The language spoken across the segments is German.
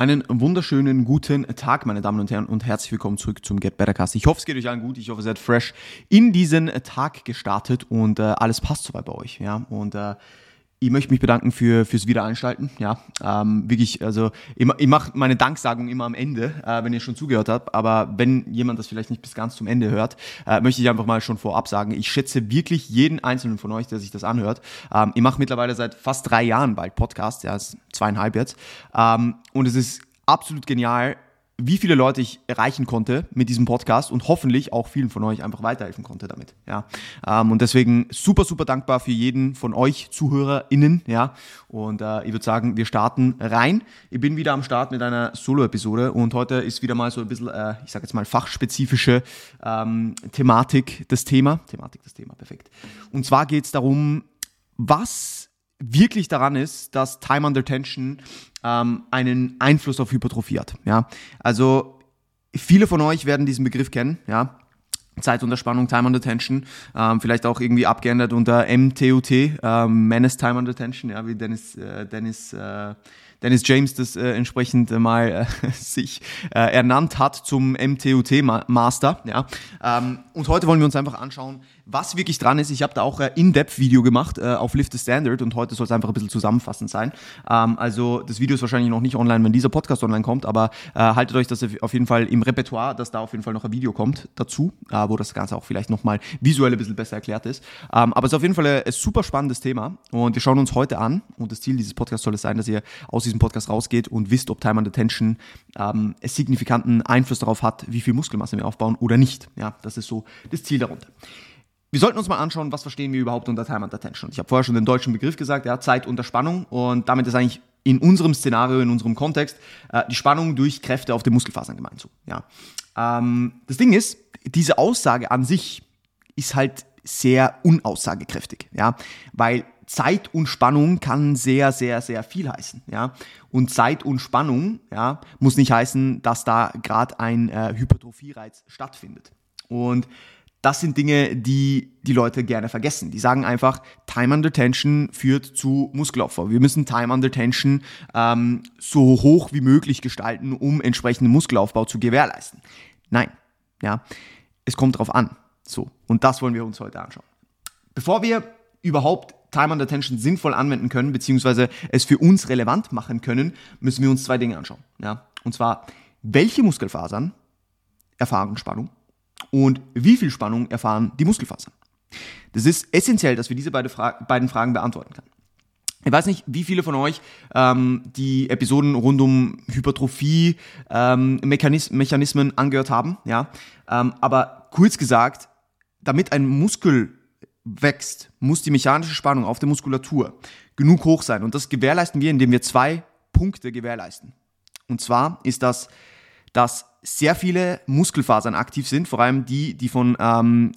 Einen wunderschönen guten Tag, meine Damen und Herren, und herzlich willkommen zurück zum Get Better Cast. Ich hoffe, es geht euch allen gut. Ich hoffe, ihr seid fresh in diesen Tag gestartet und äh, alles passt soweit bei euch. Ja, und äh, ich möchte mich bedanken für fürs Wiedereinschalten. Ja, ähm, wirklich, also ich, ich mache meine Danksagung immer am Ende, äh, wenn ihr schon zugehört habt. Aber wenn jemand das vielleicht nicht bis ganz zum Ende hört, äh, möchte ich einfach mal schon vorab sagen, ich schätze wirklich jeden einzelnen von euch, der sich das anhört. Ähm, ich mache mittlerweile seit fast drei Jahren bald Podcast, ja, ist zweieinhalb jetzt. Ähm, und es ist absolut genial, wie viele Leute ich erreichen konnte mit diesem Podcast und hoffentlich auch vielen von euch einfach weiterhelfen konnte damit. Ja, ähm, und deswegen super, super dankbar für jeden von euch ZuhörerInnen. Ja, und äh, ich würde sagen, wir starten rein. Ich bin wieder am Start mit einer Solo-Episode und heute ist wieder mal so ein bisschen, äh, ich sage jetzt mal, fachspezifische ähm, Thematik das Thema. Thematik das Thema, perfekt. Und zwar geht es darum, was wirklich daran ist, dass Time Under Tension ähm, einen Einfluss auf Hypertrophie hat. Ja? Also viele von euch werden diesen Begriff kennen. Ja? Zeit unter Spannung, Time Under Tension, ähm, vielleicht auch irgendwie abgeändert unter MTUT, ähm, Menace Time Under Tension, ja, wie Dennis, äh, Dennis, äh, Dennis James das äh, entsprechend mal äh, sich äh, ernannt hat zum MTUT Master, ja. Ähm, und heute wollen wir uns einfach anschauen, was wirklich dran ist. Ich habe da auch ein In-Depth-Video gemacht äh, auf Lift the Standard und heute soll es einfach ein bisschen zusammenfassend sein. Ähm, also das Video ist wahrscheinlich noch nicht online, wenn dieser Podcast online kommt, aber äh, haltet euch das auf jeden Fall im Repertoire, dass da auf jeden Fall noch ein Video kommt dazu, äh, wo das Ganze auch vielleicht nochmal visuell ein bisschen besser erklärt ist. Ähm, aber es ist auf jeden Fall ein, ein, super spannendes Thema und wir schauen uns heute an und das Ziel dieses Podcasts soll es sein, dass ihr aus diesem Podcast rausgeht und wisst, ob Time and Attention ähm, einen signifikanten Einfluss darauf hat, wie viel Muskelmasse wir aufbauen oder nicht. Ja, das ist so das Ziel darunter. Wir sollten uns mal anschauen, was verstehen wir überhaupt unter Time and Attention. Ich habe vorher schon den deutschen Begriff gesagt, ja, Zeit unter Spannung und damit ist eigentlich in unserem Szenario, in unserem Kontext, äh, die Spannung durch Kräfte auf den Muskelfasern gemeint. So, ja. Ähm, das Ding ist, diese Aussage an sich ist halt sehr unaussagekräftig, ja, weil Zeit und Spannung kann sehr, sehr, sehr viel heißen, ja. Und Zeit und Spannung, ja, muss nicht heißen, dass da gerade ein äh, Hypertrophie-Reiz stattfindet. Und das sind Dinge, die die Leute gerne vergessen. Die sagen einfach, Time under Tension führt zu Muskelaufbau. Wir müssen Time under Tension ähm, so hoch wie möglich gestalten, um entsprechenden Muskelaufbau zu gewährleisten. Nein, ja, es kommt drauf an. So, und das wollen wir uns heute anschauen. Bevor wir überhaupt Time under Tension sinnvoll anwenden können, beziehungsweise es für uns relevant machen können, müssen wir uns zwei Dinge anschauen. Ja, und zwar, welche Muskelfasern erfahren Spannung und wie viel Spannung erfahren die Muskelfasern. Das ist essentiell, dass wir diese beide Fra beiden Fragen beantworten können. Ich weiß nicht, wie viele von euch ähm, die Episoden rund um Hypertrophie ähm, Mechanis Mechanismen angehört haben, ja. Ähm, aber kurz gesagt, damit ein Muskel wächst, muss die mechanische Spannung auf der Muskulatur genug hoch sein. Und das gewährleisten wir, indem wir zwei Punkte gewährleisten. Und zwar ist das, dass sehr viele Muskelfasern aktiv sind, vor allem die, die von ähm,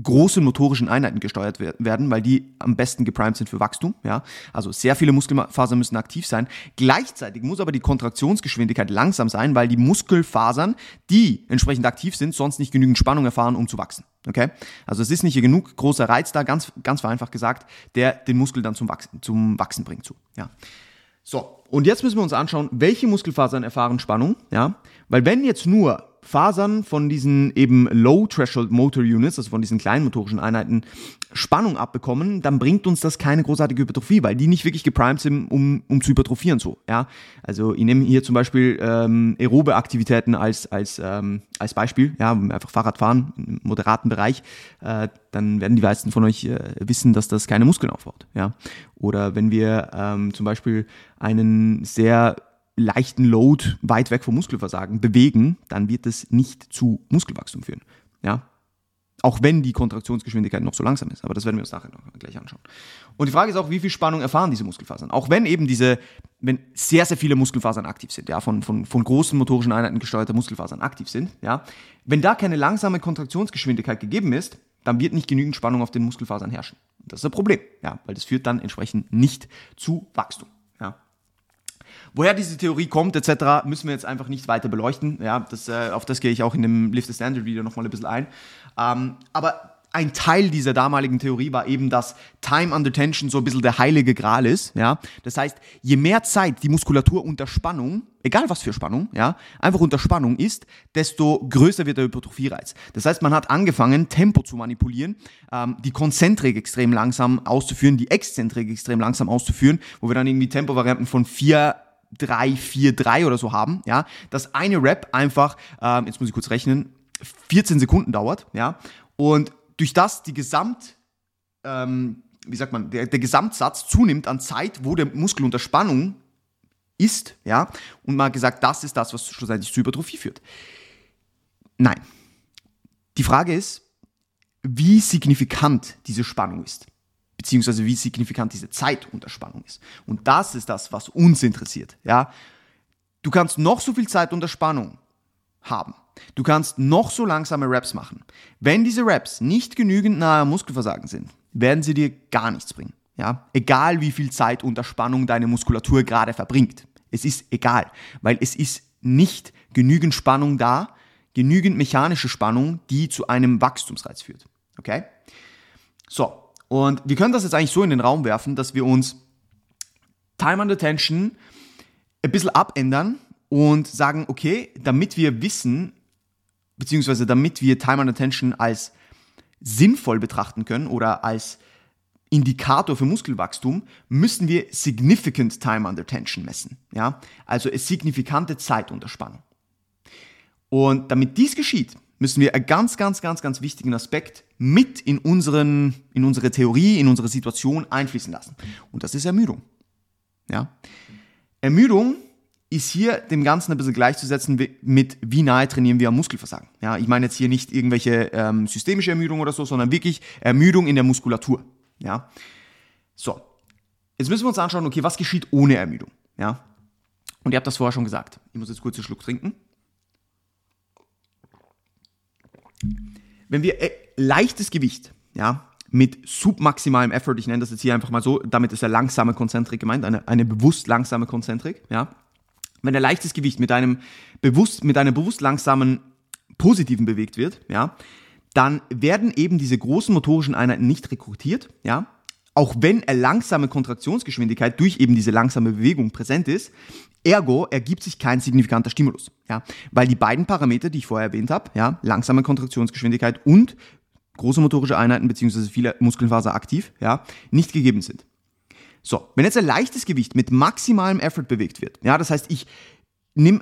großen motorischen Einheiten gesteuert werden, weil die am besten geprimed sind für Wachstum. Ja? Also sehr viele Muskelfasern müssen aktiv sein. Gleichzeitig muss aber die Kontraktionsgeschwindigkeit langsam sein, weil die Muskelfasern, die entsprechend aktiv sind, sonst nicht genügend Spannung erfahren, um zu wachsen. Okay? Also es ist nicht genug großer Reiz da, ganz, ganz vereinfacht gesagt, der den Muskel dann zum Wachsen, zum Wachsen bringt. So, ja. So, und jetzt müssen wir uns anschauen, welche Muskelfasern erfahren Spannung. Ja? Weil wenn jetzt nur Fasern von diesen eben Low Threshold Motor Units, also von diesen kleinen motorischen Einheiten, Spannung abbekommen, dann bringt uns das keine großartige Hypertrophie, weil die nicht wirklich geprimed sind, um, um zu hypertrophieren so. Ja? Also ich nehme hier zum Beispiel ähm, aerobe Aktivitäten als, als, ähm, als Beispiel, ja, einfach Fahrrad fahren im moderaten Bereich, äh, dann werden die meisten von euch äh, wissen, dass das keine Muskeln aufbaut. Ja? Oder wenn wir ähm, zum Beispiel einen sehr leichten Load weit weg vom Muskelversagen bewegen, dann wird es nicht zu Muskelwachstum führen. Ja? Auch wenn die Kontraktionsgeschwindigkeit noch so langsam ist. Aber das werden wir uns nachher noch gleich anschauen. Und die Frage ist auch, wie viel Spannung erfahren diese Muskelfasern? Auch wenn eben diese, wenn sehr, sehr viele Muskelfasern aktiv sind, ja, von, von, von großen motorischen Einheiten gesteuerte Muskelfasern aktiv sind, ja, wenn da keine langsame Kontraktionsgeschwindigkeit gegeben ist, dann wird nicht genügend Spannung auf den Muskelfasern herrschen. Das ist ein Problem, ja, weil das führt dann entsprechend nicht zu Wachstum. Woher diese Theorie kommt etc., müssen wir jetzt einfach nicht weiter beleuchten. Ja, das, äh, auf das gehe ich auch in dem Lift the Standard Video nochmal ein bisschen ein. Ähm, aber ein Teil dieser damaligen Theorie war eben, dass Time under Tension so ein bisschen der heilige Gral ist, ja. Das heißt, je mehr Zeit die Muskulatur unter Spannung, egal was für Spannung, ja, einfach unter Spannung ist, desto größer wird der Hypertrophie-Reiz. Das heißt, man hat angefangen, Tempo zu manipulieren, ähm, die Konzentrik extrem langsam auszuführen, die Exzentrik extrem langsam auszuführen, wo wir dann irgendwie Tempovarianten von 4, 3, 4, 3 oder so haben, ja, dass eine Rap einfach, ähm, jetzt muss ich kurz rechnen, 14 Sekunden dauert, ja, und durch das die Gesamt, ähm, wie sagt man, der, der Gesamtsatz zunimmt an Zeit, wo der Muskel unter Spannung ist, ja, und hat gesagt, das ist das, was schlussendlich zu Hypertrophie führt. Nein. Die Frage ist, wie signifikant diese Spannung ist, beziehungsweise wie signifikant diese Zeit unter Spannung ist. Und das ist das, was uns interessiert, ja. Du kannst noch so viel Zeit unter Spannung haben. Du kannst noch so langsame Raps machen. Wenn diese Raps nicht genügend nahe Muskelversagen sind, werden sie dir gar nichts bringen. Ja? Egal wie viel Zeit unter Spannung deine Muskulatur gerade verbringt. Es ist egal, weil es ist nicht genügend Spannung da, genügend mechanische Spannung, die zu einem Wachstumsreiz führt. Okay? So, und wir können das jetzt eigentlich so in den Raum werfen, dass wir uns Time under Tension ein bisschen abändern und sagen, okay, damit wir wissen, beziehungsweise damit wir Time and Attention als sinnvoll betrachten können oder als Indikator für Muskelwachstum, müssen wir Significant Time Under Tension messen. Ja? Also eine signifikante Zeit unter Spannung. Und damit dies geschieht, müssen wir einen ganz, ganz, ganz, ganz wichtigen Aspekt mit in, unseren, in unsere Theorie, in unsere Situation einfließen lassen. Und das ist Ermüdung. Ja? Ermüdung ist hier dem Ganzen ein bisschen gleichzusetzen mit, wie nahe trainieren wir am Muskelversagen. Ja, ich meine jetzt hier nicht irgendwelche ähm, systemische Ermüdung oder so, sondern wirklich Ermüdung in der Muskulatur. Ja, so. Jetzt müssen wir uns anschauen, okay, was geschieht ohne Ermüdung? Ja, und ihr habt das vorher schon gesagt. Ich muss jetzt kurz einen Schluck trinken. Wenn wir äh, leichtes Gewicht, ja, mit submaximalem Effort, ich nenne das jetzt hier einfach mal so, damit ist ja langsame Konzentrik gemeint, eine, eine bewusst langsame Konzentrik, ja, wenn ein leichtes Gewicht mit einem bewusst, mit einer bewusst langsamen positiven bewegt wird, ja, dann werden eben diese großen motorischen Einheiten nicht rekrutiert, ja, auch wenn eine langsame Kontraktionsgeschwindigkeit durch eben diese langsame Bewegung präsent ist, ergo ergibt sich kein signifikanter Stimulus, ja, weil die beiden Parameter, die ich vorher erwähnt habe, ja, langsame Kontraktionsgeschwindigkeit und große motorische Einheiten beziehungsweise viele Muskelfaser aktiv, ja, nicht gegeben sind. So, wenn jetzt ein leichtes Gewicht mit maximalem Effort bewegt wird, ja, das heißt, ich nehme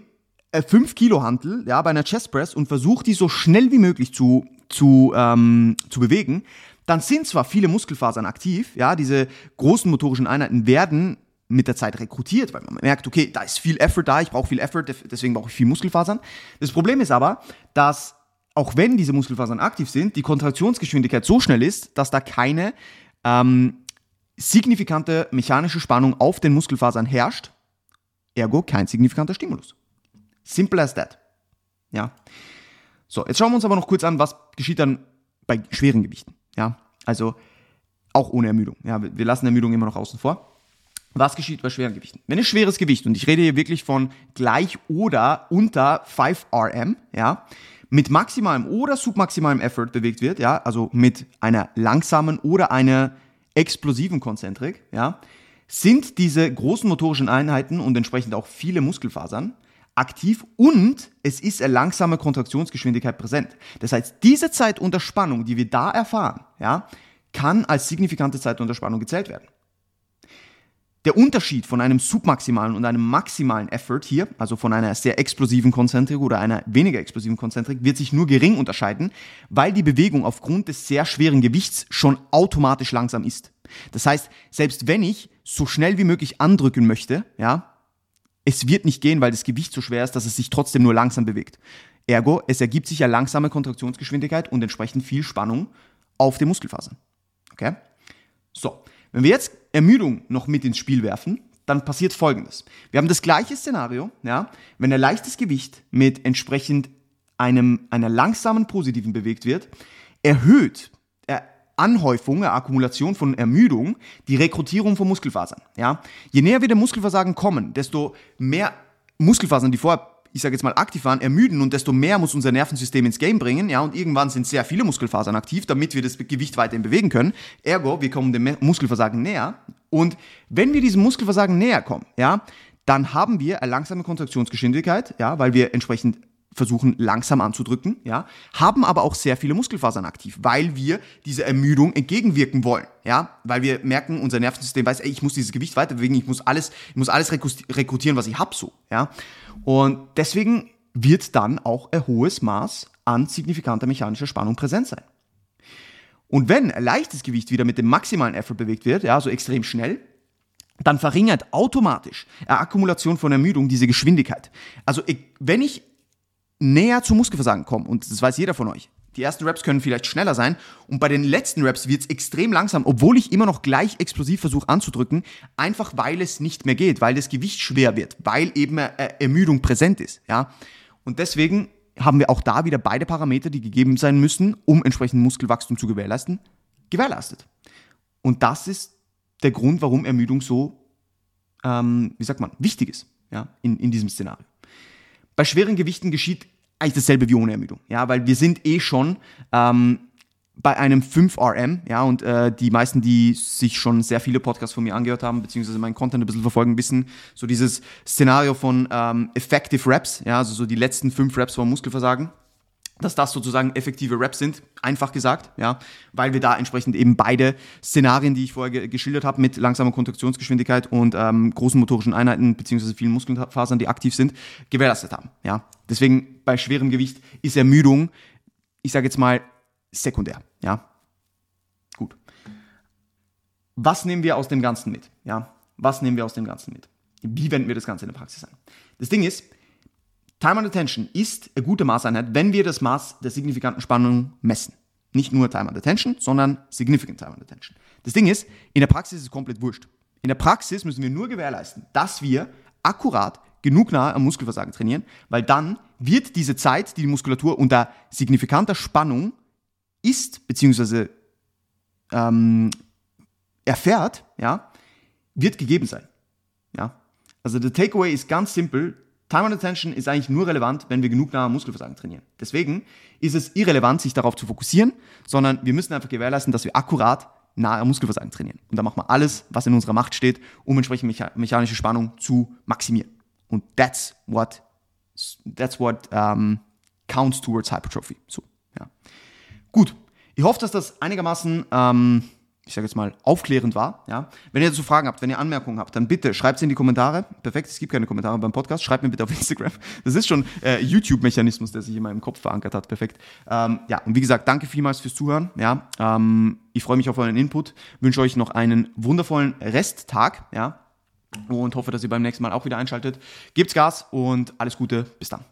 5 Kilo Hantel ja, bei einer Chest Press und versuche die so schnell wie möglich zu, zu, ähm, zu bewegen, dann sind zwar viele Muskelfasern aktiv, ja, diese großen motorischen Einheiten werden mit der Zeit rekrutiert, weil man merkt, okay, da ist viel Effort da, ich brauche viel Effort, deswegen brauche ich viel Muskelfasern. Das Problem ist aber, dass auch wenn diese Muskelfasern aktiv sind, die Kontraktionsgeschwindigkeit so schnell ist, dass da keine ähm, signifikante mechanische Spannung auf den Muskelfasern herrscht, ergo kein signifikanter Stimulus. Simple as that. Ja. So, jetzt schauen wir uns aber noch kurz an, was geschieht dann bei schweren Gewichten. Ja, also auch ohne Ermüdung. Ja, wir lassen Ermüdung immer noch außen vor. Was geschieht bei schweren Gewichten? Wenn es schweres Gewicht, und ich rede hier wirklich von gleich oder unter 5 RM, ja, mit maximalem oder submaximalem Effort bewegt wird, ja, also mit einer langsamen oder einer explosiven Konzentrik, ja, sind diese großen motorischen Einheiten und entsprechend auch viele Muskelfasern aktiv und es ist eine langsame Kontraktionsgeschwindigkeit präsent. Das heißt, diese Zeit unter Spannung, die wir da erfahren, ja, kann als signifikante Zeit unter Spannung gezählt werden. Der Unterschied von einem submaximalen und einem maximalen Effort hier, also von einer sehr explosiven Konzentrik oder einer weniger explosiven Konzentrik, wird sich nur gering unterscheiden, weil die Bewegung aufgrund des sehr schweren Gewichts schon automatisch langsam ist. Das heißt, selbst wenn ich so schnell wie möglich andrücken möchte, ja, es wird nicht gehen, weil das Gewicht so schwer ist, dass es sich trotzdem nur langsam bewegt. Ergo, es ergibt sich ja langsame Kontraktionsgeschwindigkeit und entsprechend viel Spannung auf den Muskelfasern. Okay? So. Wenn wir jetzt Ermüdung noch mit ins Spiel werfen, dann passiert Folgendes. Wir haben das gleiche Szenario, ja, wenn ein leichtes Gewicht mit entsprechend einem, einer langsamen positiven bewegt wird, erhöht Anhäufung, Akkumulation von Ermüdung, die Rekrutierung von Muskelfasern. Ja? Je näher wir dem Muskelversagen kommen, desto mehr Muskelfasern, die vorher ich sage jetzt mal, aktiv waren, ermüden und desto mehr muss unser Nervensystem ins Game bringen, ja, und irgendwann sind sehr viele Muskelfasern aktiv, damit wir das Gewicht weiterhin bewegen können. Ergo, wir kommen dem Muskelversagen näher. Und wenn wir diesem Muskelversagen näher kommen, ja, dann haben wir eine langsame Kontraktionsgeschwindigkeit, ja, weil wir entsprechend versuchen langsam anzudrücken, ja, haben aber auch sehr viele Muskelfasern aktiv, weil wir dieser Ermüdung entgegenwirken wollen, ja, weil wir merken, unser Nervensystem weiß, ey, ich muss dieses Gewicht weiter bewegen, ich muss alles, ich muss alles rekrutieren, was ich hab, so, ja, und deswegen wird dann auch ein hohes Maß an signifikanter mechanischer Spannung präsent sein. Und wenn ein leichtes Gewicht wieder mit dem maximalen Effort bewegt wird, ja, so extrem schnell, dann verringert automatisch eine Akkumulation von Ermüdung diese Geschwindigkeit. Also wenn ich näher zum Muskelversagen komme, und das weiß jeder von euch, die ersten Reps können vielleicht schneller sein und bei den letzten Reps wird es extrem langsam, obwohl ich immer noch gleich explosiv versuche anzudrücken, einfach weil es nicht mehr geht, weil das Gewicht schwer wird, weil eben Ermüdung präsent ist. Ja? Und deswegen haben wir auch da wieder beide Parameter, die gegeben sein müssen, um entsprechend Muskelwachstum zu gewährleisten, gewährleistet. Und das ist der Grund, warum Ermüdung so, ähm, wie sagt man, wichtig ist ja, in, in diesem Szenario. Bei schweren Gewichten geschieht eigentlich dasselbe wie ohne Ermüdung, ja, weil wir sind eh schon ähm, bei einem 5RM, ja, und äh, die meisten, die sich schon sehr viele Podcasts von mir angehört haben, beziehungsweise meinen Content ein bisschen verfolgen, wissen, so dieses Szenario von ähm, Effective Reps, ja, also so die letzten fünf Reps vom Muskelversagen, dass das sozusagen effektive Raps sind, einfach gesagt, ja, weil wir da entsprechend eben beide Szenarien, die ich vorher ge geschildert habe, mit langsamer Kontraktionsgeschwindigkeit und ähm, großen motorischen Einheiten beziehungsweise vielen Muskelfasern, die aktiv sind, gewährleistet haben. Ja, deswegen bei schwerem Gewicht ist Ermüdung, ich sage jetzt mal sekundär. Ja, gut. Was nehmen wir aus dem Ganzen mit? Ja, was nehmen wir aus dem Ganzen mit? Wie wenden wir das Ganze in der Praxis an? Das Ding ist, Time and Attention ist eine gute Maßeinheit, wenn wir das Maß der signifikanten Spannung messen. Nicht nur Time and Attention, sondern Significant Time and Attention. Das Ding ist, in der Praxis ist es komplett wurscht. In der Praxis müssen wir nur gewährleisten, dass wir akkurat genug nahe am Muskelversagen trainieren, weil dann wird diese Zeit, die die Muskulatur unter signifikanter Spannung ist, beziehungsweise ähm, erfährt, ja, wird gegeben sein. Ja? Also der Takeaway ist ganz simpel, Time and Attention ist eigentlich nur relevant, wenn wir genug nahe Muskelversagen trainieren. Deswegen ist es irrelevant, sich darauf zu fokussieren, sondern wir müssen einfach gewährleisten, dass wir akkurat nahe Muskelversagen trainieren. Und da machen wir alles, was in unserer Macht steht, um entsprechend mechanische Spannung zu maximieren. Und that's what, that's what um, counts towards Hypertrophy. So, ja. Gut. Ich hoffe, dass das einigermaßen ähm, ich sage jetzt mal, aufklärend war. Ja? Wenn ihr dazu Fragen habt, wenn ihr Anmerkungen habt, dann bitte schreibt sie in die Kommentare. Perfekt, es gibt keine Kommentare beim Podcast. Schreibt mir bitte auf Instagram. Das ist schon äh, YouTube-Mechanismus, der sich in meinem Kopf verankert hat. Perfekt. Ähm, ja, und wie gesagt, danke vielmals fürs Zuhören. Ja? Ähm, ich freue mich auf euren Input. Wünsche euch noch einen wundervollen Resttag. Ja? Und hoffe, dass ihr beim nächsten Mal auch wieder einschaltet. Gebt's Gas und alles Gute. Bis dann.